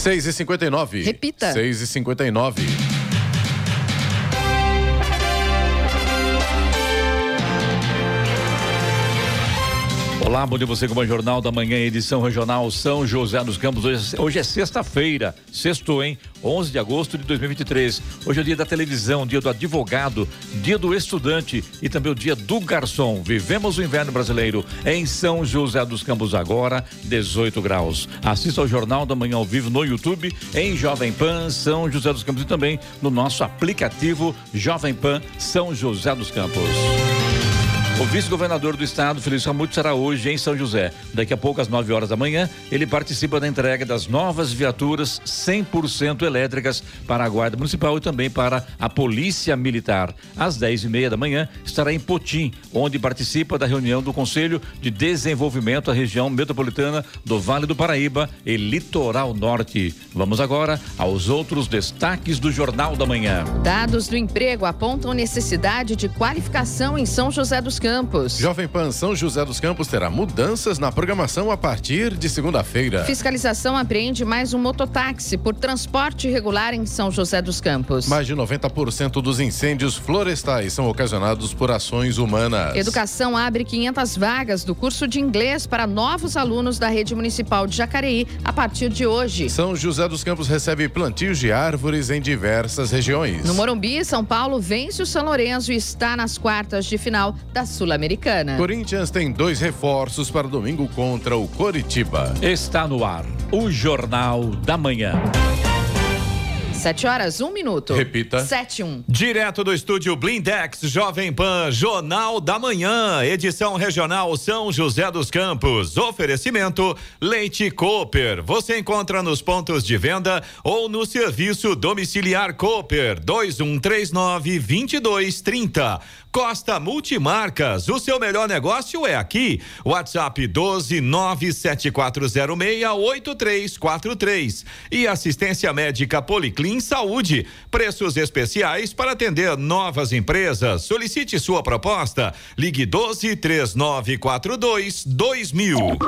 6 e 59 Repita. 6 Olá, bom dia você com o Jornal da Manhã, edição regional São José dos Campos. Hoje, hoje é sexta-feira, sexto, hein? 11 de agosto de 2023. Hoje é o dia da televisão, dia do advogado, dia do estudante e também o dia do garçom. Vivemos o inverno brasileiro em São José dos Campos agora, 18 graus. Assista ao Jornal da Manhã ao vivo no YouTube, em Jovem Pan São José dos Campos e também no nosso aplicativo Jovem Pan São José dos Campos. O vice-governador do estado, Felício Ramute, será hoje em São José. Daqui a pouco, às 9 horas da manhã, ele participa da entrega das novas viaturas 100% elétricas para a Guarda Municipal e também para a Polícia Militar. Às 10 e meia da manhã, estará em Potim, onde participa da reunião do Conselho de Desenvolvimento da região metropolitana do Vale do Paraíba e Litoral Norte. Vamos agora aos outros destaques do Jornal da Manhã. Dados do emprego apontam necessidade de qualificação em São José dos Campos. Jovem Pan São José dos Campos terá mudanças na programação a partir de segunda-feira. Fiscalização apreende mais um mototáxi por transporte irregular em São José dos Campos. Mais de 90% dos incêndios florestais são ocasionados por ações humanas. Educação abre 500 vagas do curso de inglês para novos alunos da rede municipal de Jacareí a partir de hoje. São José dos Campos recebe plantios de árvores em diversas regiões. No Morumbi, São Paulo vence o São Lourenço e está nas quartas de final da Sul-Americana. Corinthians tem dois reforços para domingo contra o Coritiba. Está no ar o Jornal da Manhã. Sete horas, um minuto. Repita. Sete, um. Direto do estúdio Blindex, Jovem Pan, Jornal da Manhã, edição regional São José dos Campos. Oferecimento Leite Cooper. Você encontra nos pontos de venda ou no serviço domiciliar Cooper 2139 2230. Costa Multimarcas, o seu melhor negócio é aqui. WhatsApp 12 97406 8343. E assistência médica Policlin Saúde. Preços especiais para atender novas empresas. Solicite sua proposta. Ligue 12 3942 2000.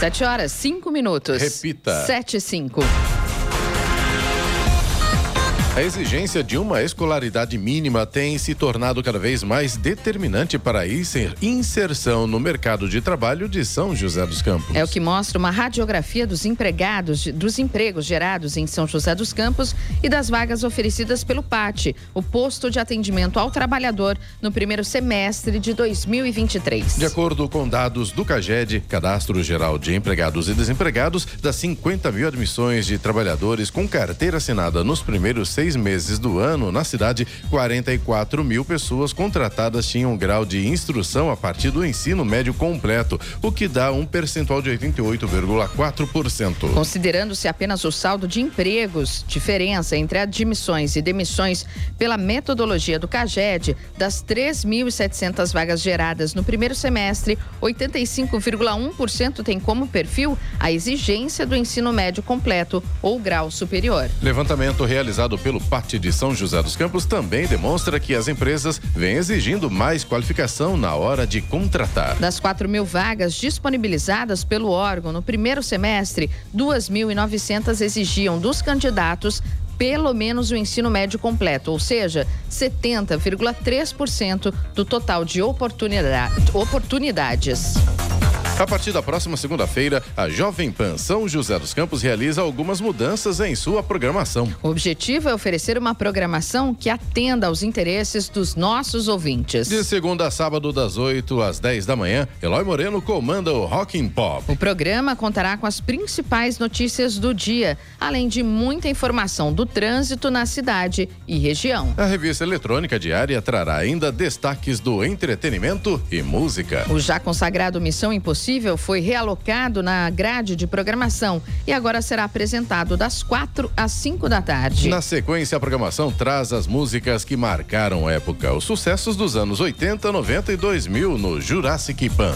Sete horas, cinco minutos. Repita. Sete, cinco. A exigência de uma escolaridade mínima tem se tornado cada vez mais determinante para a inserção no mercado de trabalho de São José dos Campos. É o que mostra uma radiografia dos empregados, dos empregos gerados em São José dos Campos e das vagas oferecidas pelo PAT, o posto de atendimento ao trabalhador, no primeiro semestre de 2023. De acordo com dados do CAGED, Cadastro Geral de Empregados e Desempregados, das 50 mil admissões de trabalhadores com carteira assinada nos primeiros seis seis meses do ano, na cidade, 44 mil pessoas contratadas tinham grau de instrução a partir do ensino médio completo, o que dá um percentual de 88,4%. Considerando-se apenas o saldo de empregos, diferença entre admissões e demissões pela metodologia do CAGED, das 3.700 vagas geradas no primeiro semestre, 85,1% tem como perfil a exigência do ensino médio completo ou grau superior. Levantamento realizado pelo PAT de São José dos Campos também demonstra que as empresas vêm exigindo mais qualificação na hora de contratar. Das 4 mil vagas disponibilizadas pelo órgão no primeiro semestre, 2.900 exigiam dos candidatos pelo menos o ensino médio completo, ou seja, 70,3% do total de oportunidades. A partir da próxima segunda-feira, a Jovem Pan São José dos Campos realiza algumas mudanças em sua programação. O objetivo é oferecer uma programação que atenda aos interesses dos nossos ouvintes. De segunda a sábado, das 8 às 10 da manhã, Eloy Moreno comanda o Rock and Pop. O programa contará com as principais notícias do dia, além de muita informação do trânsito na cidade e região. A revista eletrônica diária trará ainda destaques do entretenimento e música. O já consagrado Missão Impossível foi realocado na grade de programação e agora será apresentado das quatro às cinco da tarde. Na sequência, a programação traz as músicas que marcaram época, os sucessos dos anos 80, 90 e 2000 no Jurassic Pan.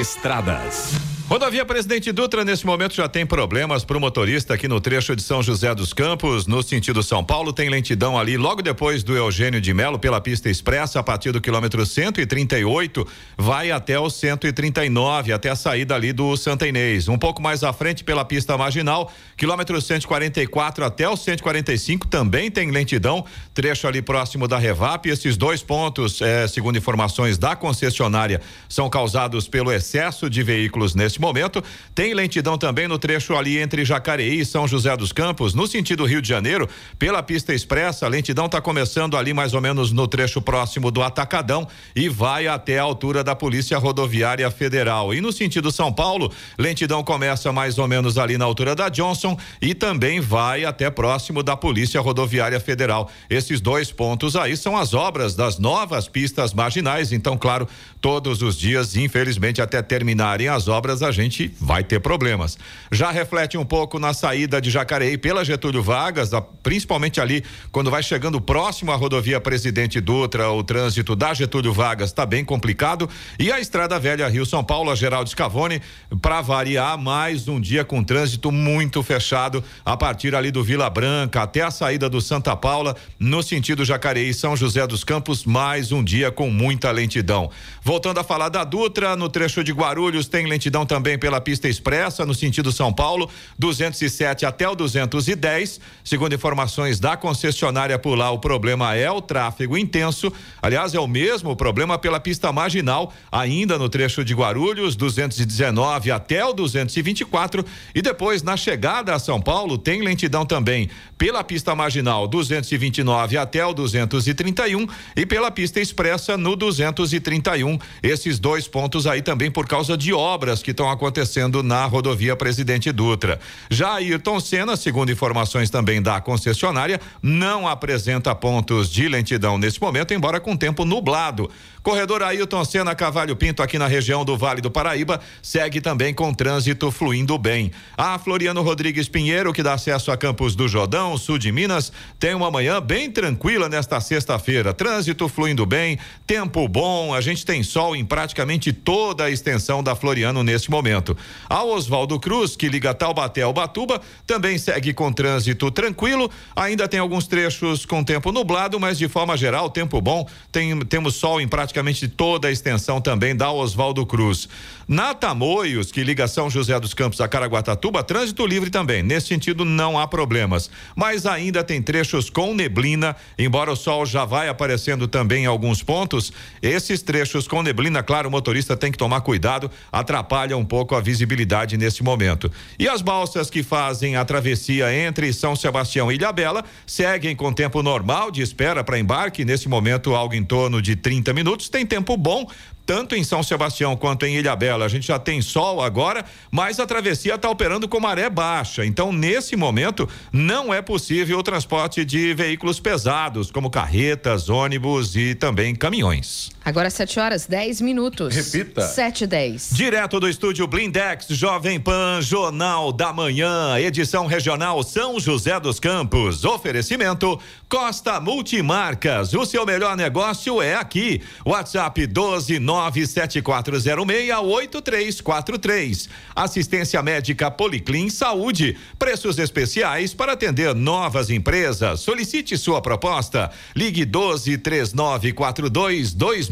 Estradas. Rodovia Presidente Dutra, nesse momento, já tem problemas para o motorista aqui no trecho de São José dos Campos, no sentido São Paulo. Tem lentidão ali logo depois do Eugênio de Melo, pela pista expressa, a partir do quilômetro 138, vai até o 139, até a saída ali do Santa Inês. Um pouco mais à frente, pela pista marginal, quilômetro 144 até o 145, também tem lentidão, trecho ali próximo da Revap. Esses dois pontos, eh, segundo informações da concessionária, são causados pelo excesso de veículos neste momento. Tem lentidão também no trecho ali entre Jacareí e São José dos Campos, no sentido Rio de Janeiro, pela pista expressa. A lentidão está começando ali mais ou menos no trecho próximo do Atacadão e vai até a altura da Polícia Rodoviária Federal. E no sentido São Paulo, lentidão começa mais ou menos ali na altura da Johnson e também vai até próximo da Polícia Rodoviária Federal. Esses dois pontos aí são as obras das novas pistas marginais. Então, claro, todos os dias, infelizmente, até terminarem as obras, a gente vai ter problemas. Já reflete um pouco na saída de Jacareí pela Getúlio Vargas, principalmente ali quando vai chegando próximo à rodovia Presidente Dutra, o trânsito da Getúlio Vargas está bem complicado e a Estrada Velha Rio São Paulo, a Geraldo Scavone, para variar mais um dia com trânsito muito fechado a partir ali do Vila Branca até a saída do Santa Paula, no sentido Jacareí São José dos Campos, mais um dia com muita lentidão. Voltando a falar da Dutra, no trecho de Guarulhos tem lentidão também pela pista expressa no sentido São Paulo, 207 até o 210. Segundo informações da concessionária por lá, o problema é o tráfego intenso. Aliás, é o mesmo problema pela pista marginal, ainda no trecho de Guarulhos, 219 até o 224. E depois, na chegada a São Paulo, tem lentidão também pela pista marginal, 229 até o 231 e pela pista expressa no 231. Esses dois pontos aí também por causa de obras que estão acontecendo na rodovia Presidente Dutra. Já Ayrton Senna, segundo informações também da concessionária, não apresenta pontos de lentidão nesse momento, embora com tempo nublado. Corredor Ailton Senna Cavalho Pinto, aqui na região do Vale do Paraíba, segue também com trânsito fluindo bem. A Floriano Rodrigues Pinheiro, que dá acesso a Campos do Jordão, sul de Minas, tem uma manhã bem tranquila nesta sexta-feira. Trânsito fluindo bem, tempo bom, a gente tem sol em praticamente toda a extensão da Floriano neste momento. A Oswaldo Cruz, que liga Taubaté ao Batuba, também segue com trânsito tranquilo. Ainda tem alguns trechos com tempo nublado, mas de forma geral, tempo bom. Tem, temos sol em praticamente praticamente toda a extensão também da Oswaldo Cruz. Na Tamoios, que liga São José dos Campos a Caraguatatuba, trânsito livre também. Nesse sentido, não há problemas. Mas ainda tem trechos com neblina, embora o sol já vai aparecendo também em alguns pontos. Esses trechos com neblina, claro, o motorista tem que tomar cuidado, atrapalha um pouco a visibilidade nesse momento. E as balsas que fazem a travessia entre São Sebastião e Ilhabela seguem com tempo normal de espera para embarque. Nesse momento, algo em torno de 30 minutos. Tem tempo bom tanto em São Sebastião quanto em Ilhabela. A gente já tem sol agora, mas a travessia está operando com maré baixa. Então, nesse momento, não é possível o transporte de veículos pesados, como carretas, ônibus e também caminhões. Agora 7 horas 10 minutos. Repita. 7 e 10. Direto do estúdio Blindex, Jovem Pan, Jornal da Manhã, edição regional São José dos Campos. Oferecimento Costa Multimarcas. O seu melhor negócio é aqui. WhatsApp 12974068343. Assistência médica Policlin Saúde. Preços especiais para atender novas empresas. Solicite sua proposta. Ligue 12 3942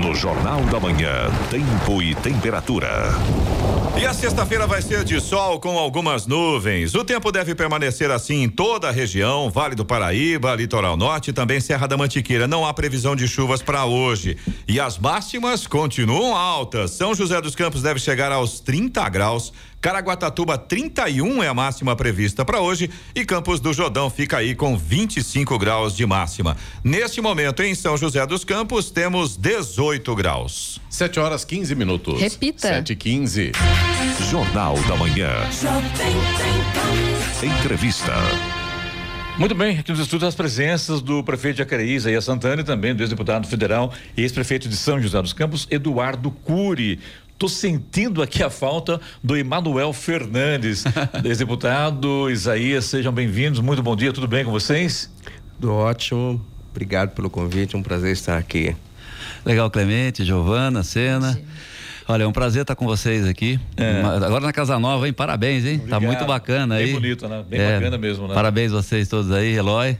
No Jornal da Manhã, tempo e temperatura. E a sexta-feira vai ser de sol com algumas nuvens. O tempo deve permanecer assim em toda a região, Vale do Paraíba, Litoral Norte e também Serra da Mantiqueira. Não há previsão de chuvas para hoje. E as máximas continuam altas. São José dos Campos deve chegar aos 30 graus. Caraguatatuba 31 é a máxima prevista para hoje e Campos do Jordão fica aí com 25 graus de máxima. Neste momento em São José dos Campos temos 18 graus. 7 horas 15 minutos. Repita. 7 e 15. Jornal da Manhã. Entrevista. Muito bem, aqui nos estudos as presenças do prefeito de Jacareí, Isaías Santana, e também do ex-deputado federal e ex-prefeito de São José dos Campos, Eduardo Cury. Tô sentindo aqui a falta do Emanuel Fernandes, ex-deputado Isaías, sejam bem-vindos. Muito bom dia, tudo bem com vocês? Tudo ótimo. Obrigado pelo convite, é um prazer estar aqui. Legal, Clemente, Giovana, Sena. Olha, é um prazer estar com vocês aqui. É. Agora na Casa Nova, hein? Parabéns, hein? Obrigado. Tá muito bacana aí. Bem bonito, né? Bem é. bacana mesmo, né? Parabéns vocês todos aí, Eloy.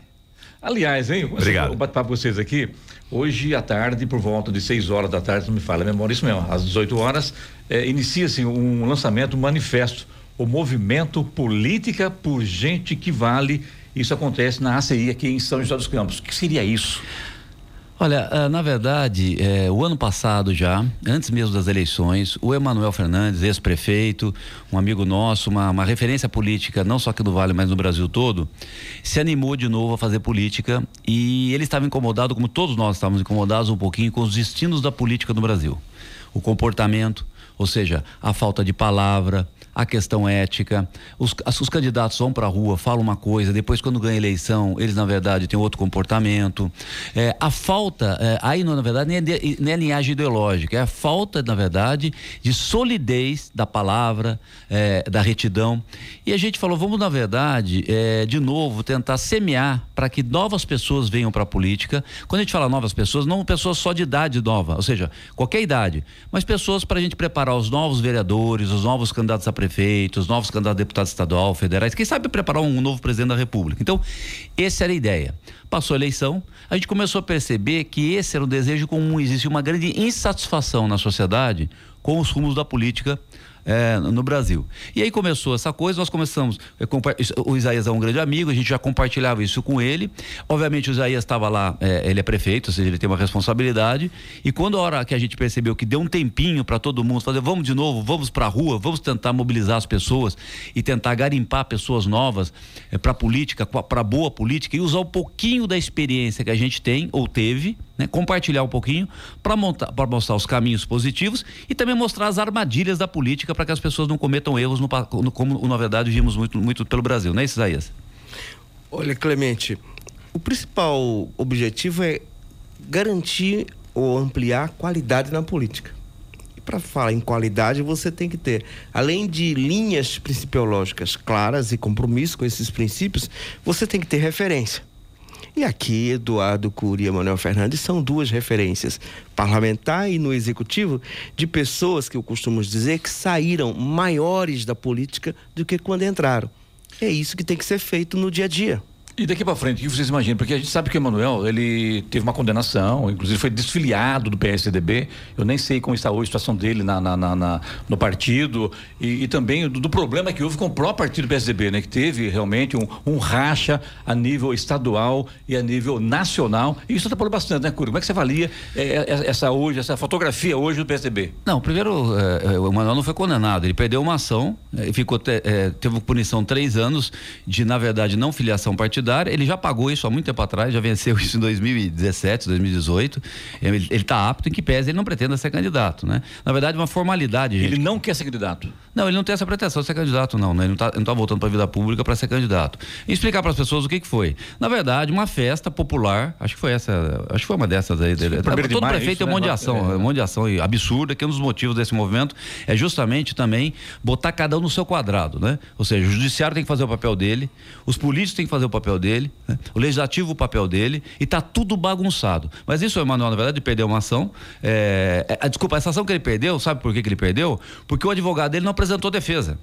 Aliás, hein? Obrigado. Vou bate-papo com vocês aqui. Hoje à tarde, por volta de 6 horas da tarde, não me fala a memória, isso mesmo, às 18 horas, é, inicia-se um lançamento, um manifesto, o movimento Política por Gente que Vale. Isso acontece na ACI aqui em São José dos Campos. O que seria isso? Olha, ah, na verdade, é, o ano passado já, antes mesmo das eleições, o Emanuel Fernandes, ex-prefeito, um amigo nosso, uma, uma, referência política, não só aqui no Vale, mas no Brasil todo, se animou de novo a fazer política e ele estava incomodado, como todos nós estávamos incomodados um pouquinho, com os destinos da política no Brasil. O comportamento, ou seja, a falta de palavra, a questão ética. Os, os candidatos vão para a rua, falam uma coisa, depois, quando ganham eleição, eles, na verdade, têm outro comportamento. É, a falta, é, aí, na verdade, nem é, nem é linhagem ideológica, é a falta, na verdade, de solidez da palavra, é, da retidão. E a gente falou, vamos, na verdade, é, de novo, tentar semear para que novas pessoas venham para a política. Quando a gente fala novas pessoas, não pessoas só de idade nova, ou seja, qualquer idade, mas pessoas para a gente preparar os novos vereadores, os novos candidatos a prefeito prefeitos, novos candidatos a deputado estadual, federais, quem sabe preparar um novo presidente da República. Então, essa era a ideia. Passou a eleição, a gente começou a perceber que esse era o desejo comum, existe uma grande insatisfação na sociedade com os rumos da política é, no Brasil. E aí começou essa coisa, nós começamos. É, o Isaías é um grande amigo, a gente já compartilhava isso com ele. Obviamente, o Isaías estava lá, é, ele é prefeito, ou seja, ele tem uma responsabilidade. E quando a hora que a gente percebeu que deu um tempinho para todo mundo fazer, vamos de novo, vamos para a rua, vamos tentar mobilizar as pessoas e tentar garimpar pessoas novas é, para política, para boa política e usar um pouquinho da experiência que a gente tem ou teve né? compartilhar um pouquinho para mostrar os caminhos positivos e também mostrar as armadilhas da política para que as pessoas não cometam erros no, no, como na verdade vimos muito, muito pelo Brasil, não é isso, Isaías? Olha, Clemente, o principal objetivo é garantir ou ampliar qualidade na política. E para falar em qualidade, você tem que ter, além de linhas principiológicas claras e compromisso com esses princípios, você tem que ter referência. E aqui, Eduardo Cury e Manuel Fernandes são duas referências, parlamentar e no executivo, de pessoas que eu costumo dizer que saíram maiores da política do que quando entraram. É isso que tem que ser feito no dia a dia. E daqui para frente, o que vocês imaginam? Porque a gente sabe que o Emanuel, ele teve uma condenação, inclusive foi desfiliado do PSDB. Eu nem sei como está hoje a situação dele na, na, na, na no partido e, e também do, do, problema que houve com o próprio partido do PSDB, né? Que teve realmente um, um racha a nível estadual e a nível nacional. E isso atrapalhou bastante, né, Curi? Como é que você avalia é, é, essa hoje, essa fotografia hoje do PSDB? Não, primeiro, é, o Emanuel não foi condenado. Ele perdeu uma ação, é, ficou te, é, teve punição três anos de, na verdade, não filiação partidária Ele já pagou isso há muito tempo atrás, já venceu isso em 2017, 2018. Ele está apto em que pese ele não pretenda ser candidato, né? Na verdade, uma formalidade. Gente. Ele não quer ser candidato? Não, ele não tem essa pretensão de ser candidato, não. Né? Ele não está tá voltando para a vida pública para ser candidato. E explicar para as pessoas o que, que foi. Na verdade, uma festa popular, acho que foi essa, acho que foi uma dessas aí dele. Todo de maio, prefeito tem um monte de ação, é. um monte de ação absurda, que um dos motivos desse movimento é justamente também botar cada um no seu quadrado, né? Ou seja, o judiciário tem que fazer o papel dele, os políticos têm que fazer o papel dele, né? o legislativo o papel dele, e tá tudo bagunçado. Mas isso o Emanuel, na verdade, perdeu uma ação. É, é, desculpa, essa ação que ele perdeu, sabe por que, que ele perdeu? Porque o advogado dele não apresentou defesa.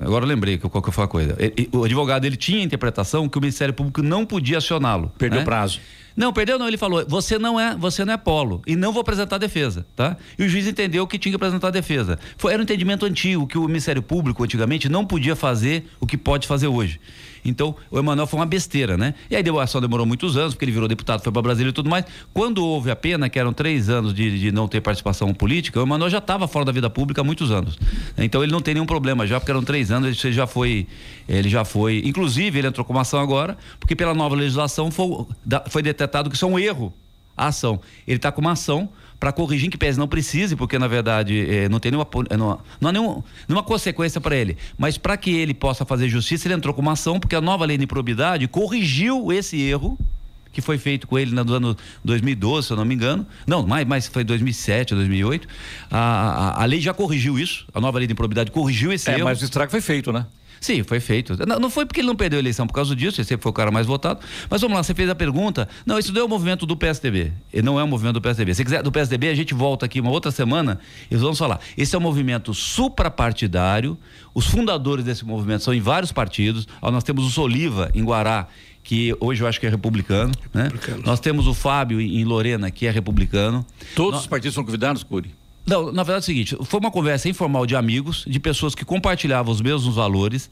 Agora eu lembrei qual que foi a coisa. Ele, o advogado ele tinha a interpretação que o Ministério Público não podia acioná-lo. Perdeu né? prazo. Não, perdeu não, ele falou, você não é, você não é polo e não vou apresentar defesa, tá? E o juiz entendeu que tinha que apresentar defesa. Foi, era um entendimento antigo que o Ministério Público antigamente não podia fazer o que pode fazer hoje. Então, o Emanuel foi uma besteira, né? E aí a ação demorou muitos anos, porque ele virou deputado, foi para Brasília e tudo mais. Quando houve a pena, que eram três anos de, de não ter participação política, o Emanuel já estava fora da vida pública há muitos anos. Então ele não tem nenhum problema já, porque eram três anos, ele já foi. Ele já foi. Inclusive, ele entrou com uma ação agora, porque pela nova legislação foi, foi detectado que isso é um erro a ação. Ele está com uma ação para corrigir, que pese não precise, porque na verdade eh, não tem nenhuma, não, não há nenhuma, nenhuma consequência para ele. Mas para que ele possa fazer justiça, ele entrou com uma ação, porque a nova lei de improbidade corrigiu esse erro que foi feito com ele no ano 2012, se eu não me engano. Não, mais, mais foi 2007, 2008. A, a, a lei já corrigiu isso, a nova lei de improbidade corrigiu esse É, erro. mas o estrago foi feito, né? Sim, foi feito. Não, não foi porque ele não perdeu a eleição por causa disso, ele sempre foi o cara mais votado. Mas vamos lá, você fez a pergunta. Não, isso não é o movimento do PSDB. E não é o movimento do PSDB. Se quiser do PSDB, a gente volta aqui uma outra semana e vamos falar. Esse é um movimento suprapartidário. Os fundadores desse movimento são em vários partidos. Ó, nós temos o Soliva em Guará, que hoje eu acho que é republicano. Né? Nós temos o Fábio em Lorena, que é republicano. Todos os partidos são convidados, Curi? Não, na verdade é o seguinte, foi uma conversa informal de amigos, de pessoas que compartilhavam os mesmos valores.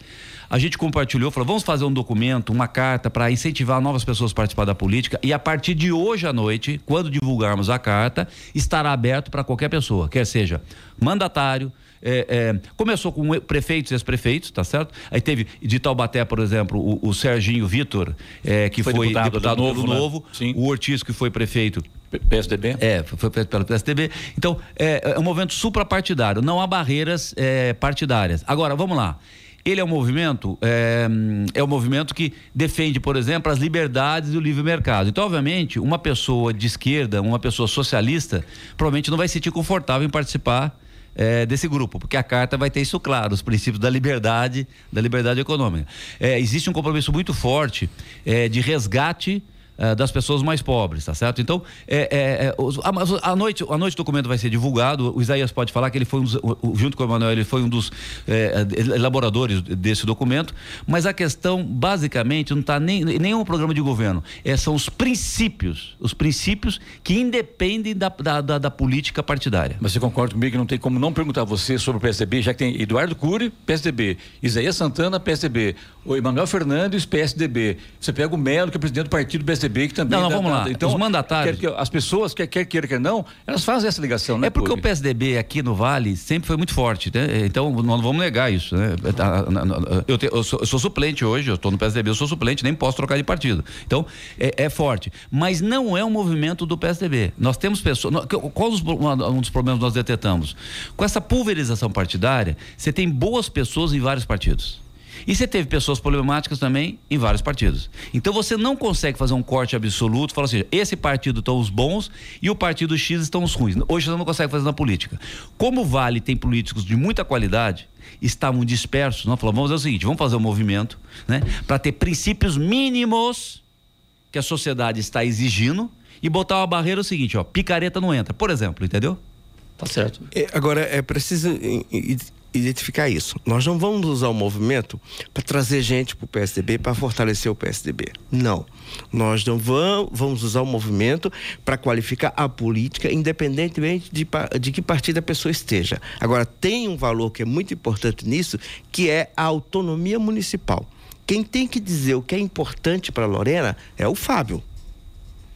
A gente compartilhou, falou, vamos fazer um documento, uma carta para incentivar novas pessoas a participar da política e a partir de hoje à noite, quando divulgarmos a carta, estará aberto para qualquer pessoa, quer seja mandatário, é, é, começou com prefeitos e ex-prefeitos, tá certo? Aí teve de Taubaté, por exemplo, o, o Serginho Vitor, é, que foi, Foi deputado, deputado pelo Novo, né? Novo, Sim. o Ortiz, que foi prefeito PSDB? é, foi feito pelo PSDB. Então, é, é um movimento suprapartidário, não há barreiras é, partidárias. Agora, vamos lá. Ele é um movimento, é, é um movimento que defende, por exemplo, as liberdades e o livre mercado. Então, obviamente, uma pessoa de esquerda, uma pessoa socialista, provavelmente não vai se sentir confortável em participar é, desse grupo, porque a carta vai ter isso claro, os princípios da liberdade, da liberdade econômica. É, existe um compromisso muito forte é, de resgate eh, das pessoas mais pobres, tá certo? Então, é, é, é, a noite, noite o documento vai ser divulgado. O Isaías pode falar que ele foi um dos, junto com o Emanuel, ele foi um dos eh, elaboradores desse documento. Mas a questão, basicamente, não está nem nem um programa de governo. É, são os princípios, os princípios que independem da, da, da- da política partidária. Mas você concorda comigo que não tem como não perguntar a você sobre o PSDB, já que tem Eduardo Cury, PSDB, Isaías Santana, PSDB, o Emanuel Fernandes, PSDB. Você pega o Melo, que é presidente do partido PSDB, que também. Não, não, vamos lá. Então, Os mandatários- quer que- as pessoas, quer, quer queira, quer não, elas fazem essa ligação, né? É porque o PSDB aqui no Vale sempre foi muito forte, né? Então nós não vamos negar isso, né? Tá, na- na- Eu, te- eu sou, eu sou suplente hoje, eu estou no PSDB, eu sou suplente, nem posso trocar de partido. Então é, é forte, mas não é um movimento do PSDB. Nós temos pessoas. Qual os- um dos problemas que nós detectamos? Com essa pulverização partidária, você tem boas pessoas em vários partidos. E você teve pessoas problemáticas também em vários partidos. Então você não consegue fazer um corte absoluto, falar assim, esse partido estão os bons e o partido X estão os ruins. Hoje você não consegue fazer na política. Como o Vale tem políticos de muita qualidade, estavam dispersos, nós falamos, vamos fazer o seguinte, vamos fazer um movimento, né, para ter princípios mínimos que a sociedade está exigindo e botar uma barreira o seguinte, ó, picareta não entra, por exemplo, entendeu? Tá certo. É, Agora, é preciso identificar isso. Nós não vamos usar o movimento para trazer gente para o PSDB, para fortalecer o PSDB. Não. Nós não vamos, usar o movimento para qualificar a política, independentemente de, de que partido a pessoa esteja. Agora, tem um valor que é muito importante nisso, que é a autonomia municipal. Quem tem que dizer o que é importante para Lorena é o Fábio.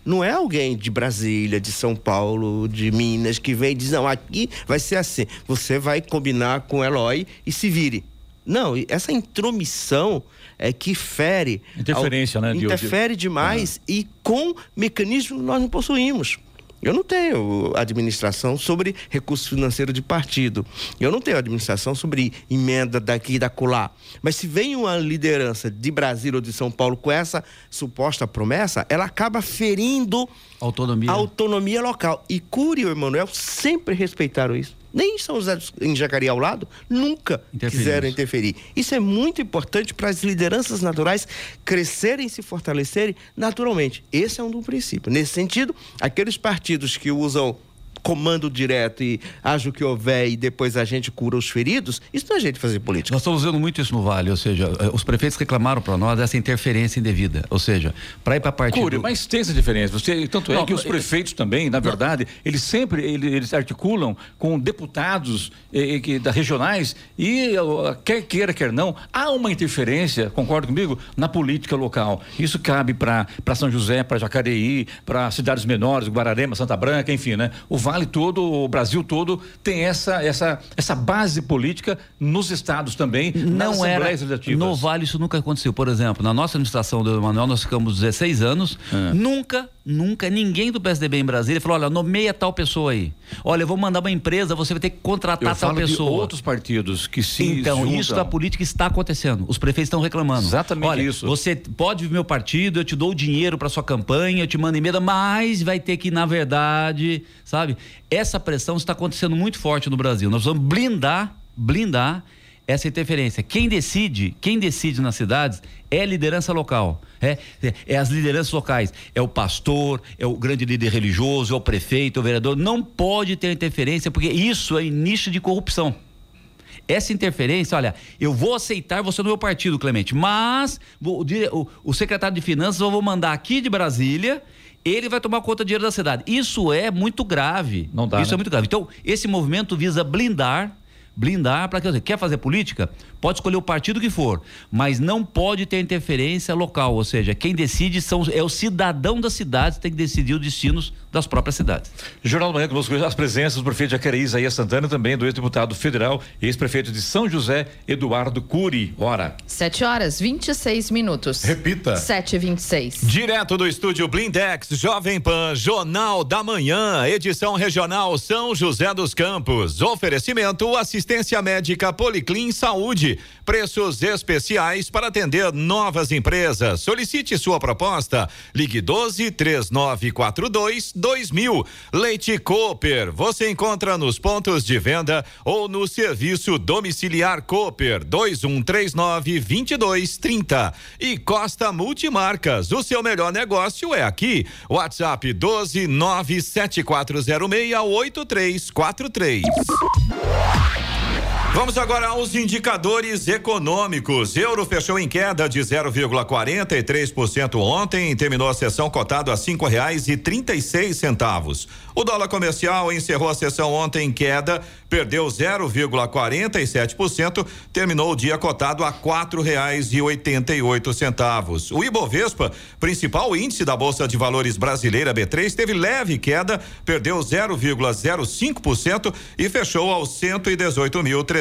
Não é alguém de Brasília, de São Paulo, de Minas, que vem e diz, não, aqui vai ser assim. Você vai combinar com o Eloy e se vire. Não, essa intromissão é que fere. Interferência, ao- né, de- Interfere demais e com mecanismos que nós não possuímos. Eu não tenho administração sobre recurso financeiro de partido. Eu não tenho administração sobre emenda daqui e da colar. Mas se vem uma liderança de Brasília ou de São Paulo com essa suposta promessa, ela acaba ferindo Autonomia. a autonomia local. E Cury e o Emanuel sempre respeitaram isso. Nem em São José em Jacareí ao lado, nunca quiseram interferir. Isso é muito importante para as lideranças naturais crescerem e se fortalecerem naturalmente. Esse é um do princípio. Nesse sentido, aqueles partidos que usam comando direto e haja o que houver e depois a gente cura os feridos, isso não é jeito de fazer política. Nós estamos vendo muito isso no Vale, ou seja, eh, os prefeitos reclamaram para nós dessa interferência indevida, ou seja, para ir para partido... Cury, mas tem essa diferença. Você, tanto é Não, que os não, prefeitos também, na verdade, eles sempre eles, eles articulam com deputados eh, eh, que, da regionais e eh, quer queira, quer não, há uma interferência, concorda comigo, na política local. Isso cabe para São José, para Jacareí, para cidades menores, Guararema, Santa Branca, enfim, né? O Vale todo, o Brasil todo tem essa essa essa base política nos estados também, não era no Vale isso nunca aconteceu. Por exemplo, na nossa administração do Emanuel nós ficamos 16 anos, é. nunca Nunca ninguém do PSDB em Brasília falou: olha, nomeia tal pessoa aí. Olha, eu vou mandar uma empresa, você vai ter que contratar eu tal pessoa. outros partidos que se. Então, juntam. isso da política está acontecendo. Os prefeitos estão reclamando. Exatamente olha, isso. Você pode vir meu partido, eu te dou o dinheiro para sua campanha, eu te mando emenda, mas vai ter que, na verdade, sabe? Essa pressão está acontecendo muito forte no Brasil. Nós vamos blindar, blindar essa interferência. Quem decide, quem decide nas cidades é a liderança local, é, é, é, as lideranças locais, é o pastor, é o grande líder religioso, é o prefeito, é o vereador, não pode ter interferência porque isso é início de corrupção. Essa interferência, olha, eu vou aceitar você no meu partido, Clemente, mas o, o, o secretário de finanças eu vou mandar aqui de Brasília ele vai tomar conta do dinheiro da cidade. Isso é muito grave. Não dá, Isso é né? é muito grave. Então, esse movimento visa blindar blindar para que quer fazer política pode escolher o partido que for mas não pode ter interferência local ou seja quem decide são é o cidadão das cidades que tem que decidir os destinos das próprias cidades. Jornal do Manhã conosco as presenças do prefeito de Jacareí Isaías Santana também do ex-deputado federal ex-prefeito de São José Eduardo Curi hora. 7 horas 26 minutos. Repita. 7 e 26 direto do estúdio Blindex Jovem Pan Jornal da Manhã edição regional São José dos Campos. Oferecimento assistência assistência médica Policlin Saúde. Preços especiais para atender novas empresas. Solicite sua proposta. Ligue 12 3942 2000. Leite Cooper. Você encontra nos pontos de venda ou no serviço domiciliar Cooper 2139 2230. E Costa Multimarcas. O seu melhor negócio é aqui. WhatsApp 12 97406 8343. Vamos agora aos indicadores econômicos. Euro fechou em queda de 0,43% ontem, terminou a sessão cotado a cinco reais e trinta e seis centavos. O dólar comercial encerrou a sessão ontem em queda, perdeu 0,47%, terminou o dia cotado a quatro reais e oitenta e oito centavos. O Ibovespa, principal índice da Bolsa de Valores brasileira B3, teve leve queda, perdeu 0,05% e fechou aos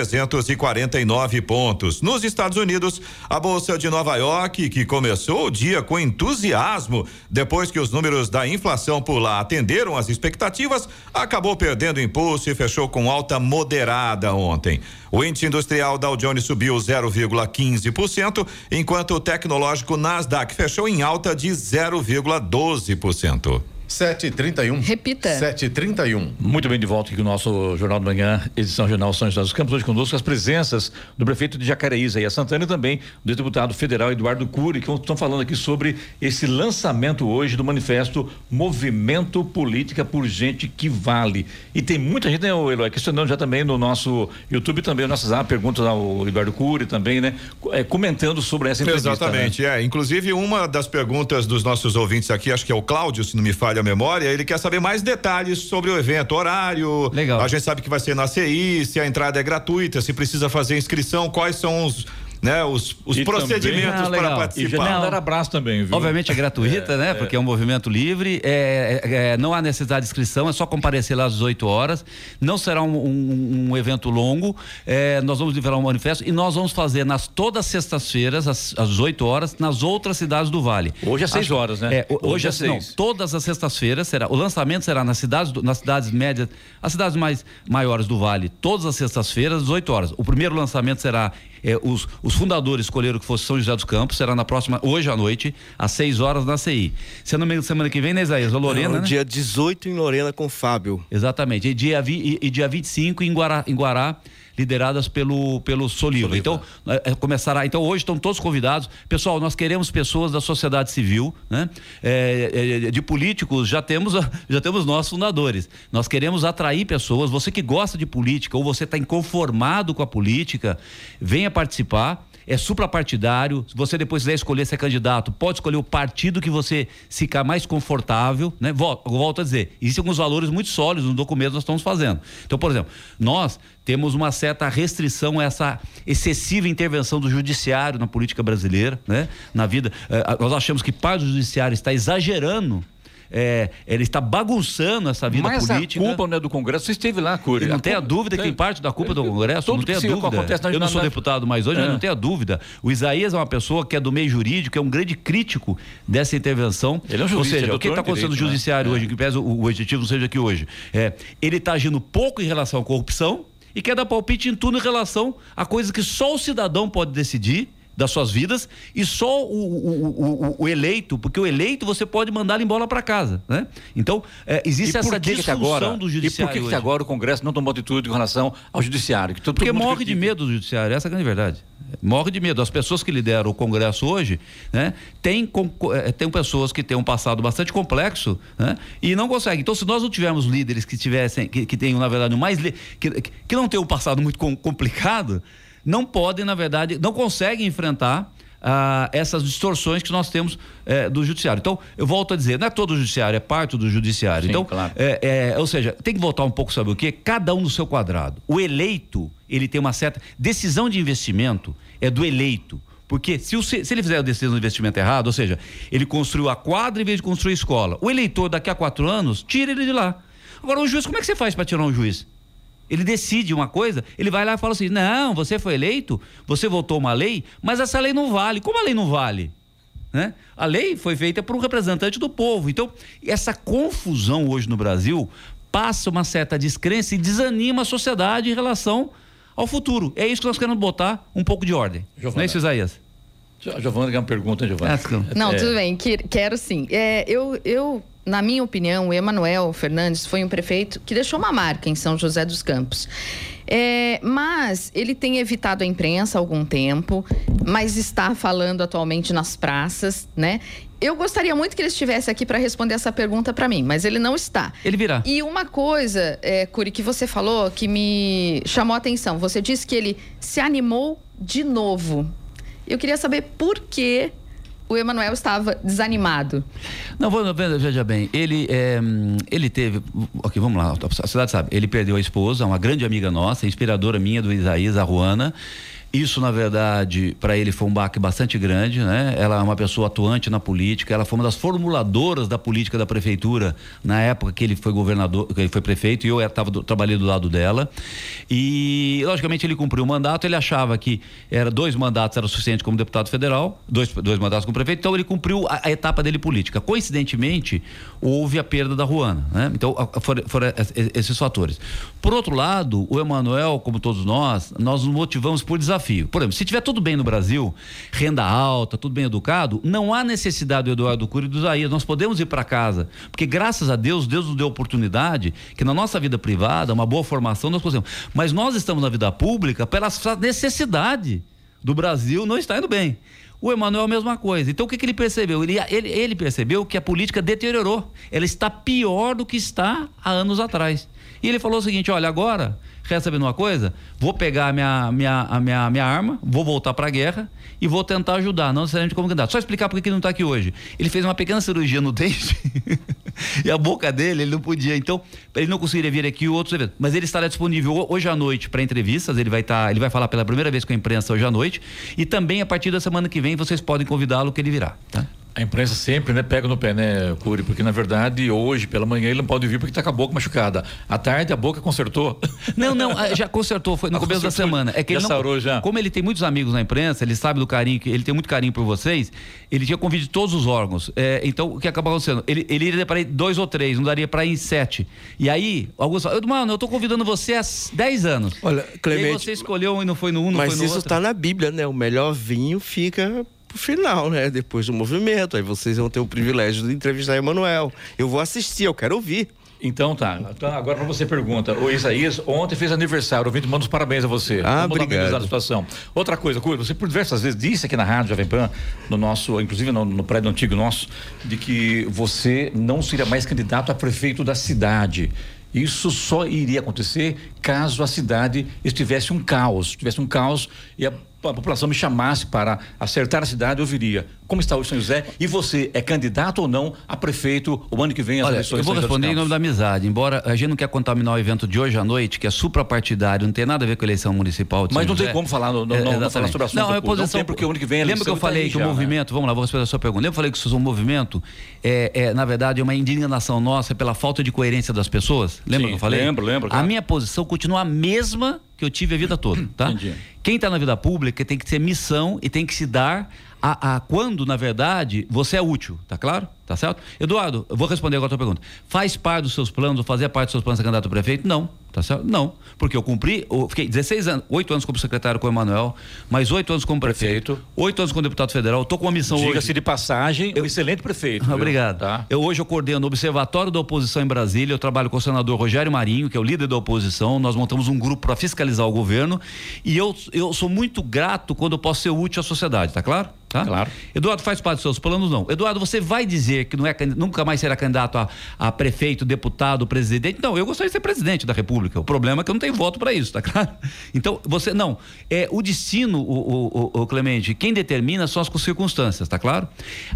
118.349 pontos. Nos Estados Unidos, a Bolsa de Nova York, que começou o dia com entusiasmo, depois que os números da inflação por lá atenderam expectativas expectativas, acabou perdendo impulso e fechou com alta moderada ontem. O índice industrial Dow Jones subiu 0,15%, enquanto o tecnológico Nasdaq fechou em alta de 0,12%. 7h31. Repita. 7h31. Muito bem, de volta aqui no nosso Jornal da Manhã, edição Jornal São José dos Campos. Hoje conosco as presenças do prefeito de Jacareí, Isaías Santana, e também do deputado federal Eduardo Cury, que estão falando aqui sobre esse lançamento hoje do manifesto Movimento Política por Gente que Vale. E tem muita gente, né, Eloy, questionando já também no nosso YouTube, também o nosso zap, perguntas ao Eduardo Cury também, né? É, comentando sobre essa entrevista. Exatamente, né? é. Inclusive, uma das perguntas dos nossos ouvintes aqui, acho que é o Cláudio, se não me falha a memória, ele quer saber mais detalhes sobre o evento, horário. Legal. A gente sabe que vai ser na CI, se a entrada é gratuita, se precisa fazer inscrição, quais são os né, os, os E procedimentos também- Ah, para. E já participar. tem dar abraço também, viu? Obviamente é gratuita, né? Porque é um movimento livre. É, é, é, não há necessidade de inscrição, é só comparecer lá às 18 horas. Não será um, um- um evento longo. É, nós vamos liberar um manifesto e nós vamos fazer nas todas as sextas-feiras, às, às 18 horas, nas outras cidades do Vale. Hoje às seis Acho- horas, né? É, ho- Hoje hoje, às às não, seis. todas as sextas-feiras será. O lançamento será nas cidades, do- nas cidades médias, as cidades mais maiores do Vale, todas as sextas-feiras, às 18 horas. O primeiro lançamento será é, os, os fundadores escolheram que fosse São José dos Campos, será na próxima, hoje à noite, às 6 horas na CI. Se não me engano, semana que vem, né, Isaías? A Lorena, Não, né? Dia 18 em Lorena com o Fábio. Exatamente. E dia, vi, e, e dia 25 em Guará, em Guará lideradas pelo, pelo Soliva. Então, é, é, começará. Então, hoje estão todos convidados. Pessoal, nós queremos pessoas da sociedade civil, né? É, é, de políticos, já temos, já temos nós fundadores. Nós queremos atrair pessoas. Você que gosta de política ou você está inconformado com a política, venha participar é suprapartidário. Se você depois quiser escolher ser candidato, pode escolher o partido que você ficar mais confortável, né? Volto, volto a dizer, existem alguns valores muito sólidos no documento que nós estamos fazendo. Então, por exemplo, nós temos uma certa restrição a essa excessiva intervenção do judiciário na política brasileira, né? Na vida, eh, nós achamos que parte do judiciário está exagerando é, ele está bagunçando essa vida Mas política. a culpa não é do Congresso. Você esteve lá, Curi. não a tenha dúvida que tem parte da culpa do Congresso, Tudo não que se dúvida. acontece eu não sou deputado mais hoje, mas É. não tenha dúvida. O Isaías é uma pessoa que é do meio jurídico, é um grande crítico dessa intervenção. Ele é um jurista, Ou é seja, o que está acontecendo no direito, né? judiciário É. hoje, que pesa o, o objetivo não seja aqui hoje, é, ele está agindo pouco em relação à corrupção e quer dar palpite em tudo em relação a coisas que só o cidadão pode decidir das suas vidas e só o, o- o- o- eleito, porque o eleito você pode mandar ele embora para casa, né? Então, é, existe E essa disfunção agora, do e judiciário por que, que agora o Congresso não tomou atitude com relação ao judiciário? Que todo- Porque todo morre de critica. medo do judiciário, essa é a grande verdade. Morre de medo. As pessoas que lideram o Congresso hoje, né, tem, tem pessoas que têm um passado bastante complexo, né, e não conseguem. Então, se nós não tivermos líderes que tivessem, que, que tenham, na verdade, mais. que, que não tenham um passado muito com- complicado, não podem, na verdade, não conseguem enfrentar. ah, essas distorções que nós temos eh, do judiciário. Então, eu volto a dizer, não é todo o judiciário, é parte do judiciário. Sim, então, claro. é, é, ou seja, tem que voltar um pouco sobre o que? Cada um no seu quadrado. O eleito, ele tem uma certa. Decisão de investimento é do eleito. Porque se, o- se ele fizer a decisão de investimento errado, ou seja, ele construiu a quadra em vez de construir a escola, o eleitor daqui a quatro anos, tira ele de lá. Agora, o juiz, como é que você faz para tirar um juiz? Ele decide uma coisa, ele vai lá e fala assim: não, você foi eleito, você votou uma lei, mas essa lei não vale. Como a lei não vale? Né? A lei foi feita por um representante do povo. Então, essa confusão hoje no Brasil passa uma certa descrença e desanima a sociedade em relação ao futuro. É isso que nós queremos botar um pouco de ordem. Giovana. Não é isso, Isaías? A Giovana quer uma pergunta, Giovana. Que- Não, É. tudo bem, que- quero sim. É, eu, eu, na minha opinião, o Emanuel Fernandes foi um prefeito que deixou uma marca em São José dos Campos. É, mas ele tem evitado a imprensa há algum tempo, mas está falando atualmente nas praças, né? Eu gostaria muito que ele estivesse aqui para responder essa pergunta para mim, mas ele não está. Ele virá. E uma coisa, é, Curi, que você falou que me chamou a atenção. Você disse que ele se animou de novo. Eu queria saber por que o Emanuel estava desanimado. Não, vou, veja bem, ele, é, ele teve. Ok, vamos lá, a cidade sabe. Ele perdeu a esposa, uma grande amiga nossa, inspiradora minha do Isaías, a Ruana. Isso, na verdade, para ele foi um baque bastante grande, né? Ela é uma pessoa atuante na política, ela foi uma das formuladoras da política da prefeitura na época que ele foi governador, que ele foi prefeito, e eu estava trabalhei do lado dela. E, logicamente, ele cumpriu o mandato, ele achava que era dois mandatos era suficiente como deputado federal, dois, dois mandatos como prefeito, então ele cumpriu a, a etapa dele política. Coincidentemente, houve a perda da Ruana, né? Então, foram, foram es- esses fatores. Por outro lado, o Emanuel, como todos nós, nós nos motivamos por desafio. Por exemplo, se tiver tudo bem no Brasil, renda alta, tudo bem educado, não há necessidade do Eduardo Cury e do Isaías. Nós podemos ir para casa. Porque graças a Deus, Deus nos deu oportunidade que na nossa vida privada, uma boa formação, nós podemos. Mas nós estamos na vida pública pela necessidade do Brasil não está indo bem. O Emanuel é a mesma coisa. Então o que, que ele percebeu? Ele, ele, ele percebeu que a política deteriorou. Ela está pior do que está há anos atrás. E ele falou o seguinte: olha, agora, quer saber uma coisa? Vou pegar a minha, minha, a minha, minha arma, vou voltar para a guerra e vou tentar ajudar, não necessariamente como candidato. Só explicar por que ele não está aqui hoje. Ele fez uma pequena cirurgia no dente e a boca dele, ele não podia. Então, ele não conseguiria vir aqui outros eventos. Mas ele estará disponível hoje à noite para entrevistas. Ele vai estar, ele vai falar pela primeira vez com a imprensa hoje à noite. E também a partir da semana que vem vocês podem convidá-lo que ele virá. Tá? A imprensa sempre né, pega no pé, né, Curi? Porque na verdade, hoje, pela manhã, ele não pode vir porque está com a boca machucada. À tarde, a boca consertou. Não, não, ah, já consertou, foi no Ah, começo da semana. É que já ele não, sarou já. Como ele tem muitos amigos na imprensa, ele sabe do carinho, que ele tem muito carinho por vocês, ele tinha convite de todos os órgãos. É, então, o que acabou acontecendo? Ele, ele iria para ir dois ou três, não daria para ir em sete. E aí, alguns falam, mano, eu tô convidando você há 10 anos. Olha, E aí Clemente, você escolheu e não foi no um, não Mas foi no isso outro. está na Bíblia, né? O melhor vinho fica pro final, né? Depois do movimento. Aí vocês vão ter o privilégio de entrevistar Emanuel. Eu vou assistir, eu quero ouvir. Então tá. Então, agora para você pergunta. O Isaías ontem fez aniversário. O ouvinte manda os parabéns a você. Ah, Vamos obrigado. a situação. Outra coisa, Curi, você por diversas vezes disse aqui na Rádio Jovem Pan, no nosso, inclusive no, no prédio antigo nosso, de que você não seria mais candidato a prefeito da cidade. Isso só iria acontecer caso a cidade estivesse um caos, tivesse um caos e a a população me chamasse para acertar a cidade, eu viria. Como está o São José? E você é candidato ou não a prefeito o ano que vem Olha, eleições? Eu vou responder em nome da amizade. Embora a gente não quer contaminar o evento de hoje à noite, que é suprapartidário, não tem nada a ver com a eleição municipal. Mas não José. tem como falar, no, é, não, não falar sobre o assunto. Não, é posição. Não tem porque o ano que vem a Lembra que eu falei tá que já, o né? movimento, né? vamos lá, vou responder a sua pergunta. Lembra que eu falei que isso é um movimento, é, é, na verdade, é uma indignação nossa pela falta de coerência das pessoas? Lembra Sim, que eu falei? Lembro, lembro. Claro. A minha posição continua a mesma que eu tive a vida toda, tá? Entendi. Quem está na vida pública tem que ter missão e tem que se dar a, a, quando, na verdade, você é útil, tá claro? Tá certo? Eduardo, eu vou responder agora a tua pergunta. Faz parte dos seus planos, fazer parte dos seus planos ser candidato a prefeito? Não, tá certo? Não, porque eu cumpri, eu fiquei 16 anos, 8 anos como secretário com o Emanuel, mais 8 anos como prefeito, 8 anos como deputado federal, tô com uma missão Diga hoje. Diga-se de passagem, eu, um excelente prefeito. Obrigado. Tá? Eu hoje eu coordeno o Observatório da Oposição em Brasília, eu trabalho com o senador Rogério Marinho, que é o líder da oposição, nós montamos um grupo para fiscalizar o governo e eu, eu sou muito grato quando eu posso ser útil à sociedade, tá claro? Tá? Claro. Eduardo faz parte dos seus planos, não. Eduardo, você vai dizer que não é, nunca mais será candidato a, a, prefeito, deputado, presidente? Não, eu gostaria de ser presidente da República. O problema é que eu não tenho voto para isso, tá claro? Então, você, não. É o destino, o, o, o, Clemente, quem determina são as circunstâncias, tá claro?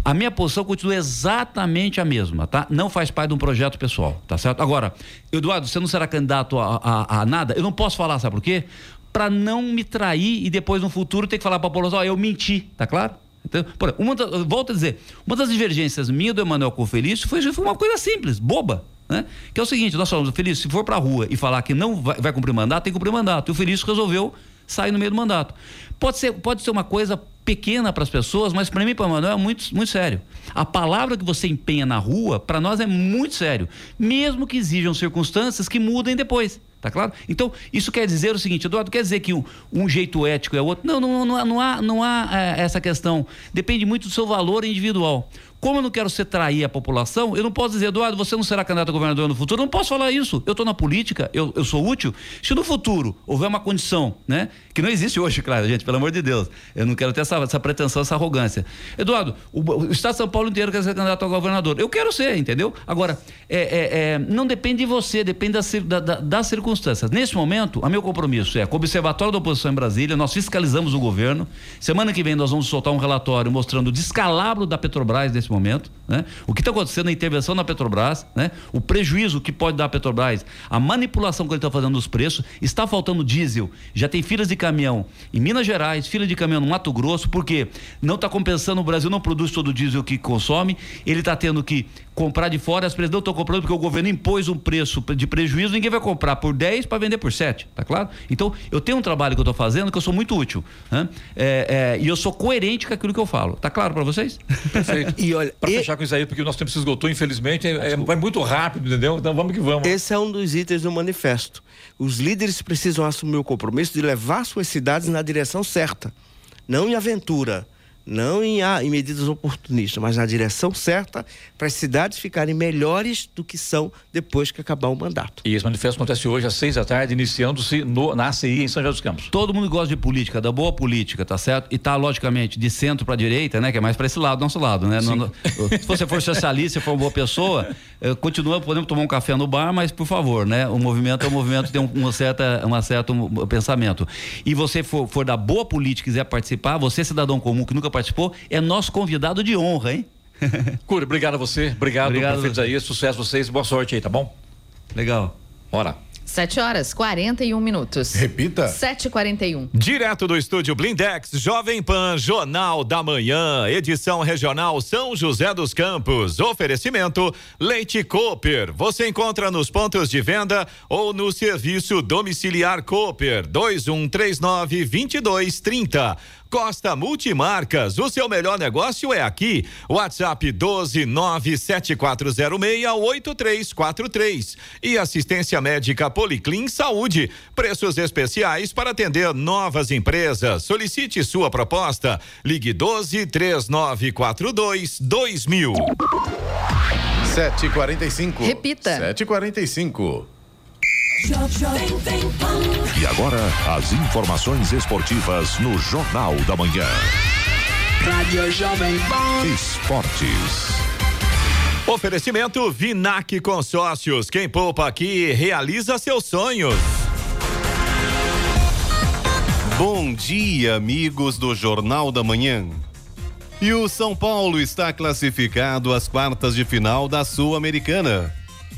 A minha posição continua exatamente a mesma, tá? Não faz parte de um projeto pessoal, tá certo? Agora, Eduardo, você não será candidato a, a, a nada? Eu não posso falar, sabe por quê? Para não me trair e depois no futuro ter que falar para a população, ó, eu menti, tá claro? Então, por, uma volto a dizer, uma das divergências minha do Emanuel com o Felício foi, foi uma coisa simples, boba. Né? Que é o seguinte, nós falamos, Felício, se for para a rua e falar que não vai, vai cumprir mandato, tem que cumprir mandato. E o Felício resolveu sair no meio do mandato. Pode ser, pode ser uma coisa pequena para as pessoas, mas para mim, para o Emanuel, é muito, muito sério. A palavra que você empenha na rua, para nós é muito sério. Mesmo que exijam circunstâncias que mudem depois. Tá claro? Então, isso quer dizer o seguinte, Eduardo, quer dizer que um, um jeito ético é outro? Não, não, não, não há, não há é, essa questão. Depende muito do seu valor individual. Como eu não quero ser trair a população, eu não posso dizer, Eduardo, você não será candidato a governador no futuro. Eu não posso falar isso. Eu estou na política, eu, eu sou útil. Se no futuro houver uma condição, né? Que não existe hoje, claro, gente, pelo amor de Deus. Eu não quero ter essa, essa pretensão, essa arrogância. Eduardo, o, o, Estado de São Paulo inteiro quer ser candidato a governador. Eu quero ser, entendeu? Agora, é, é, é, não depende de você, depende da, da, das circunstâncias. Nesse momento, o meu compromisso é com o Observatório da Oposição em Brasília, nós fiscalizamos o governo. Semana que vem nós vamos soltar um relatório mostrando o descalabro da Petrobras nesse momento, né? O que está acontecendo na intervenção na Petrobras, né? O prejuízo que pode dar a Petrobras, a manipulação que ele está fazendo nos preços, está faltando diesel, já tem filas de caminhão em Minas Gerais, fila de caminhão no Mato Grosso, porque não está compensando, o Brasil não produz todo o diesel que consome, ele está tendo que comprar de fora, as empresas não estão comprando porque o governo impôs um preço de prejuízo, ninguém vai comprar por 10 para vender por 7, tá claro? Então, eu tenho um trabalho que eu estou fazendo que eu sou muito útil, né? é, é, e eu sou coerente com aquilo que eu falo, tá claro para vocês? Perfeito. e olha, para e... fechar com isso aí, porque o nosso tempo se esgotou, infelizmente, é, é, vai muito rápido, entendeu? Então vamos que vamos. Esse é um dos itens do manifesto. Os líderes precisam assumir o compromisso de levar suas cidades na direção certa, não em aventura não em, em, medidas oportunistas, mas na direção certa para as cidades ficarem melhores do que são depois que acabar o mandato. E esse manifesto acontece hoje às seis da tarde, iniciando-se na ACI em São José dos Campos. Todo mundo gosta de política, da boa política, tá certo? E tá logicamente de centro para direita, né? Que é mais para esse lado, nosso lado, né? No, no, se você for socialista, se for uma boa pessoa, continua podemos tomar um café no bar, mas por favor, né? O movimento é um movimento tem um, uma certa, uma certo um, pensamento. E você for, for da boa política, quiser participar, você cidadão comum que nunca participou, é nosso convidado de honra, hein? Curi, obrigado a você. Obrigado, obrigado prefeito aí. Sucesso a vocês. Boa sorte aí, tá bom? Legal. Bora. 7 horas 41 minutos. Repita. 7h41. Direto do estúdio Blindex, Jovem Pan, Jornal da Manhã, edição regional São José dos Campos. Oferecimento Leite Cooper. Você encontra nos pontos de venda ou no serviço domiciliar Cooper 2139 2230. Costa Multimarcas, o seu melhor negócio é aqui. WhatsApp 12974068343 e assistência médica Policlin Saúde. Preços especiais para atender novas empresas. Solicite sua proposta. Ligue 12 3942 2000. 745. Repita. 745. E agora, as informações esportivas no Jornal da Manhã. Rádio Jovem Pan. Esportes. Oferecimento Vinac Consórcios. Quem poupa aqui realiza seus sonhos. Bom dia, amigos do Jornal da Manhã. E o São Paulo está classificado às quartas de final da Sul-Americana.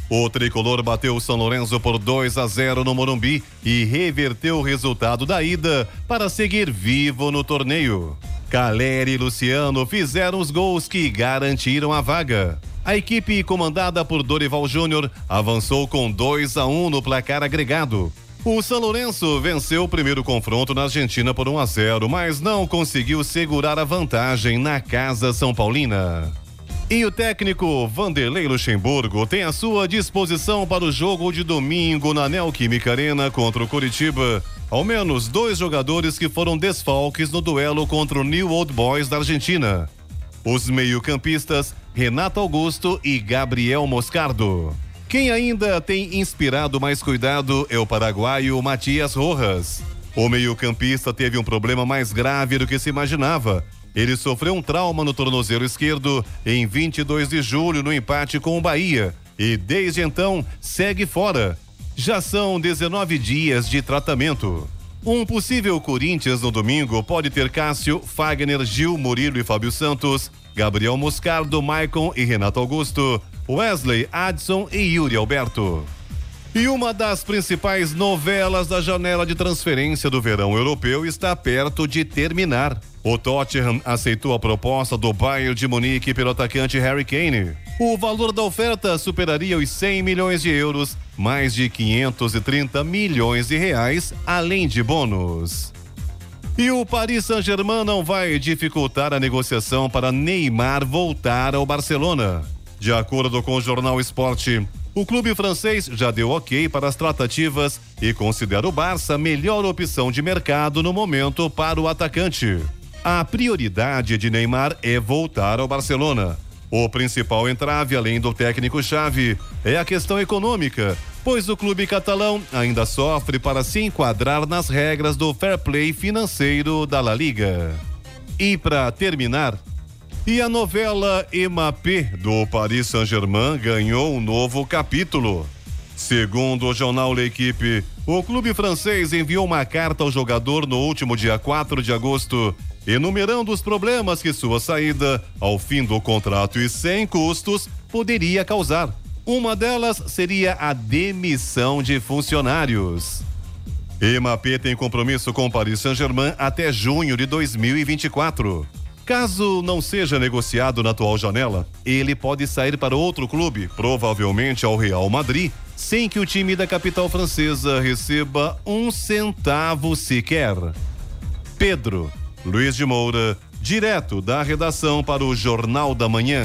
O tricolor bateu o São Lourenço por 2 a 0 no Morumbi e reverteu o resultado da ida para seguir vivo no torneio. Caleri e Luciano fizeram os gols que garantiram a vaga. A equipe comandada por Dorival Júnior avançou com 2 a 1 no placar agregado. O São Lourenço venceu o primeiro confronto na Argentina por 1 a 0, mas não conseguiu segurar a vantagem na casa São Paulina. E o técnico Vanderlei Luxemburgo tem à sua disposição para o jogo de domingo na Neoquímica Arena contra o Curitiba. Ao menos dois jogadores que foram desfalques no duelo contra o New Old Boys da Argentina. Os meio-campistas Renato Augusto e Gabriel Moscardo. Quem ainda tem inspirado mais cuidado é o paraguaio Matias Rojas. O meio-campista teve um problema mais grave do que se imaginava. Ele sofreu um trauma no tornozelo esquerdo em 22 de julho no empate com o Bahia e desde então segue fora. Já são 19 dias de tratamento. Um possível Corinthians no domingo pode ter Cássio, Fagner, Gil, Murilo e Fábio Santos, Gabriel Moscardo, Maicon e Renato Augusto, Wesley, Adson e Yuri Alberto. E uma das principais novelas da janela de transferência do verão europeu está perto de terminar. O Tottenham aceitou a proposta do Bayern de Munique pelo atacante Harry Kane. O valor da oferta superaria os 100 milhões de euros, mais de 530 milhões de reais, além de bônus. E o Paris Saint-Germain não vai dificultar a negociação para Neymar voltar ao Barcelona. De acordo com o jornal Esporte, o clube francês já deu ok para as tratativas e considera o Barça melhor opção de mercado no momento para o atacante. A prioridade de Neymar é voltar ao Barcelona. O principal entrave, além do técnico-chave, é a questão econômica, pois o clube catalão ainda sofre para se enquadrar nas regras do fair play financeiro da La Liga. E para terminar, e a novela Emapé do Paris Saint-Germain ganhou um novo capítulo. Segundo o jornal L'Equipe, o clube francês enviou uma carta ao jogador no último dia 4 de agosto, enumerando os problemas que sua saída, ao fim do contrato e sem custos, poderia causar. Uma delas seria a demissão de funcionários. Emapé tem compromisso com Paris Saint-Germain até junho de 2024. Caso não seja negociado na atual janela, ele pode sair para outro clube, provavelmente ao Real Madrid, sem que o time da capital francesa receba um centavo sequer. Pedro Luiz de Moura, direto da redação para o Jornal da Manhã.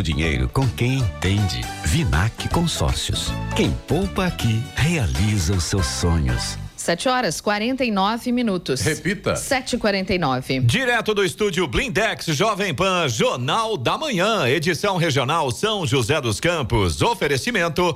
dinheiro com quem entende. Vinac Consórcios. Quem poupa aqui realiza os seus sonhos. 7 horas 49 minutos. Repita. 7h49. Direto do estúdio Blindex Jovem Pan, Jornal da Manhã, edição regional São José dos Campos. Oferecimento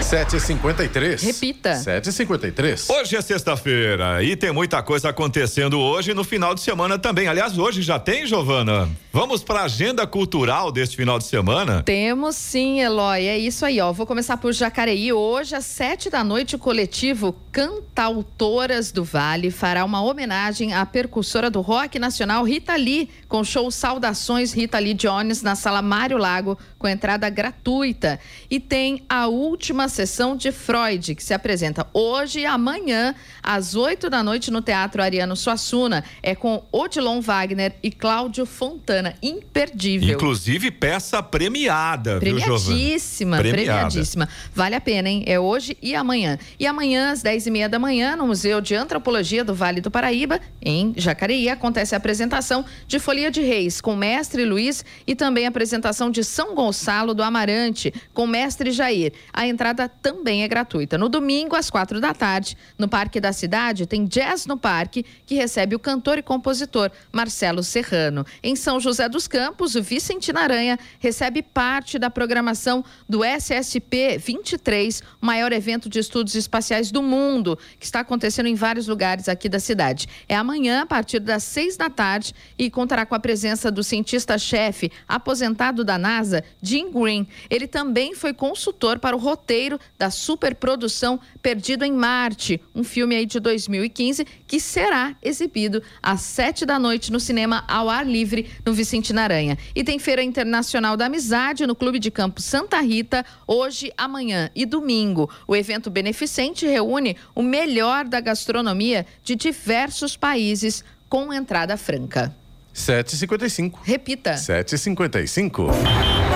7h53. Repita. 7h53. Hoje é sexta-feira e tem muita coisa acontecendo hoje no final de semana também. Aliás, hoje já tem, Giovana? Vamos para a agenda cultural deste final de semana? Temos sim, Eloy. É isso aí, ó. Vou começar por Jacareí. Hoje, às sete da noite, o coletivo Cantautoras do Vale fará uma homenagem à percussora do rock nacional Rita Lee, com show Saudações Rita Lee Jones na sala Mário Lago, com entrada gratuita. E tem a última sessão de Freud, que se apresenta hoje e amanhã, às 8 da noite, no Teatro Ariano Suassuna. É com Odilon Wagner e Cláudio Fontana. Imperdível. Inclusive peça premiada, viu, Giovana? Premiadíssima, Premiada. premiadíssima. Vale a pena, hein? É hoje e amanhã. E amanhã, às 10 e meia da manhã, no Museu de Antropologia do Vale do Paraíba, em Jacareí, acontece a apresentação de Folia de Reis, com mestre Luiz, e também a apresentação de São Gonçalo do Amarante, com mestre Jair. A entrada também é gratuita. No domingo, às quatro da tarde, no Parque da Cidade, tem Jazz no Parque, que recebe o cantor e compositor Marcelo Serrano. Em São José dos Campos, o Vicente Naranha recebe parte da programação do SSP 23, o maior evento de estudos espaciais do mundo, que está acontecendo em vários lugares aqui da cidade. É amanhã, a partir das seis da tarde, e contará com a presença do cientista-chefe aposentado da NASA, Jim Green. Ele também foi consultor para o roteiro da superprodução Perdido em Marte, um filme aí de 2015 que será exibido às sete da noite no cinema ao ar livre no Vicente Naranha. E tem Feira Internacional da Amizade no Clube de Campo Santa Rita, hoje, amanhã e domingo. O evento beneficente reúne o melhor da gastronomia de diversos países com entrada franca. 7h55. Repita. 7h55.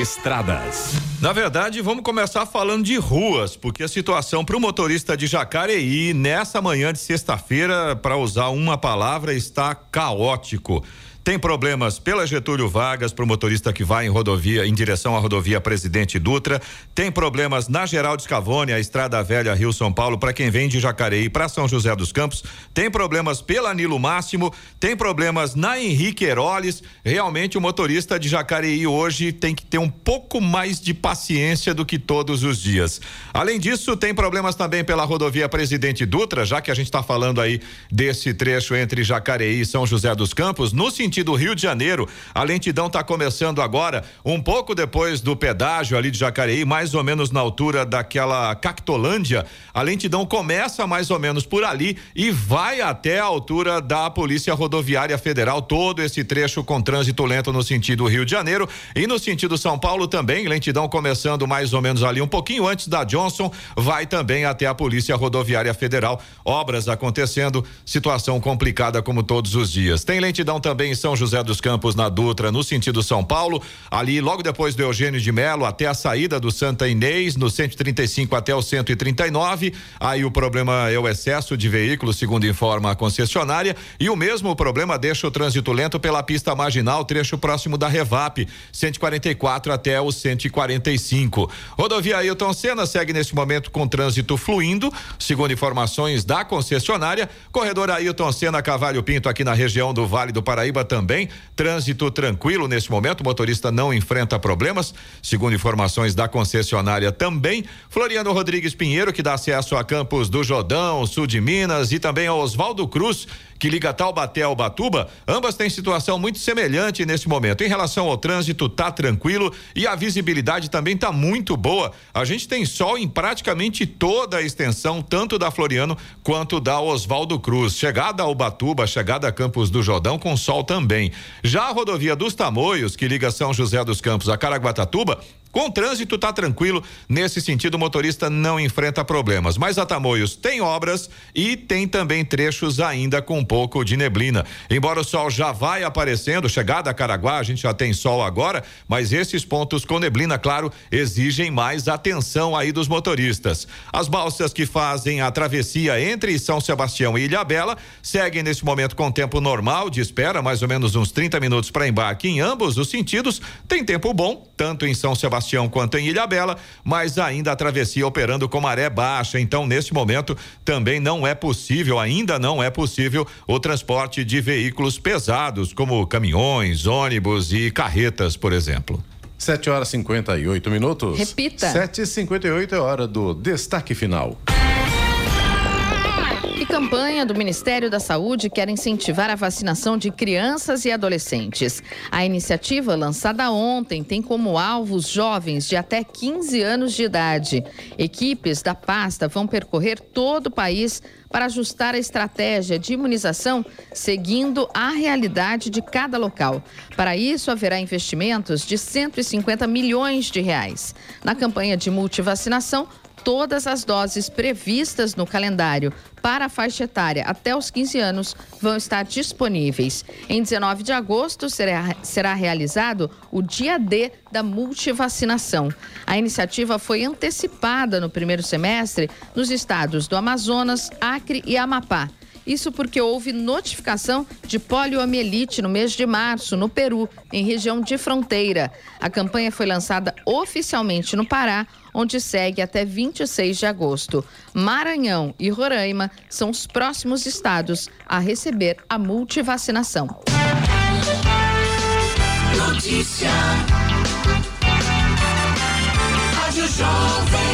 Estradas. Na verdade, vamos começar falando de ruas, porque a situação para o motorista de Jacareí nessa manhã de sexta-feira, para usar uma palavra, está caótico. Tem problemas pela Getúlio Vargas para o motorista que vai em rodovia em direção à rodovia Presidente Dutra. Tem problemas na Geraldo Scavone, a Estrada Velha Rio São Paulo para quem vem de Jacareí para São José dos Campos. Tem problemas pela Nilo Máximo. Tem problemas na Henrique Heroles. Realmente o motorista de Jacareí hoje tem que ter um pouco mais de paciência do que todos os dias. Além disso, tem problemas também pela rodovia Presidente Dutra, já que a gente está falando aí desse trecho entre Jacareí e São José dos Campos, no sentido Rio de Janeiro. A lentidão está começando agora, um pouco depois do pedágio ali de Jacareí, mais ou menos na altura daquela Cactolândia. A lentidão começa mais ou menos por ali e vai até a altura da Polícia Rodoviária Federal. Todo esse trecho com trânsito lento no sentido Rio de Janeiro e no sentido São Paulo também. Lentidão começando mais ou menos ali um pouquinho antes da Johnson, vai também até a Polícia Rodoviária Federal. Obras acontecendo, situação complicada como todos os dias. Tem lentidão também em São José dos Campos na Dutra, no sentido São Paulo, ali logo depois do Eugênio de Melo até a saída do Santa Inês, no 135 até o 139. Aí o problema é o excesso de veículos, segundo informa a concessionária, e o mesmo problema deixa o trânsito lento pela pista marginal, trecho próximo da Revap, 144 até o 145. Rodovia Ailton Senna segue neste momento com trânsito fluindo, segundo informações da concessionária. Corredor Ailton Senna Cavalho Pinto aqui na região do Vale do Paraíba também. Trânsito tranquilo nesse momento, o motorista não enfrenta problemas, segundo informações da concessionária também. Floriano Rodrigues Pinheiro, que dá acesso a Campos do Jordão, sul de Minas, e também a Oswaldo Cruz, que liga Taubaté ao Batuba, ambas têm situação muito semelhante nesse momento. Em relação ao trânsito, tá tranquilo e a visibilidade também tá muito boa. A gente tem sol em praticamente toda a extensão, tanto da Floriano quanto da Oswaldo Cruz. Chegada ao Batuba, chegada a Campos do Jordão com sol também. Já a rodovia dos Tamoios, que liga São José dos Campos a Caraguatatuba, com trânsito tá tranquilo, nesse sentido o motorista não enfrenta problemas. Mas a Tamoios tem obras e tem também trechos ainda com um pouco de neblina. Embora o sol já vai aparecendo, chegada a Caraguá, a gente já tem sol agora, mas esses pontos com neblina, claro, exigem mais atenção aí dos motoristas. As balsas que fazem a travessia entre São Sebastião e Ilhabela seguem nesse momento com tempo normal de espera, mais ou menos uns 30 minutos para embarque em ambos os sentidos. Tem tempo bom, tanto em São Sebastião quanto em Ilhabela, mas ainda a travessia operando com maré baixa. Então, nesse momento, também não é possível, ainda não é possível, o transporte de veículos pesados, como caminhões, ônibus e carretas, por exemplo. 7 horas e 58 minutos. Repita. 7 e 58 é hora do destaque final. E campanha do Ministério da Saúde quer incentivar a vacinação de crianças e adolescentes. A iniciativa, lançada ontem, tem como alvos jovens de até 15 anos de idade. Equipes da pasta vão percorrer todo o país para ajustar a estratégia de imunização seguindo a realidade de cada local. Para isso, haverá investimentos de 150 milhões de reais. Na campanha de multivacinação, todas as doses previstas no calendário para a faixa etária até os 15 anos vão estar disponíveis. Em 19 de agosto será, será realizado o dia D da multivacinação. A iniciativa foi antecipada no primeiro semestre nos estados do Amazonas, Acre e Amapá. Isso porque houve notificação de poliomielite no mês de março, no Peru, em região de fronteira. A campanha foi lançada oficialmente no Pará, onde segue até 26 de agosto. Maranhão e Roraima são os próximos estados a receber a multivacinação. Notícia. Rádio Jovem.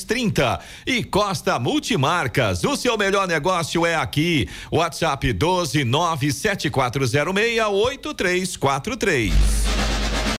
30 e Costa Multimarcas. O seu melhor negócio é aqui. WhatsApp 12 97406 8343.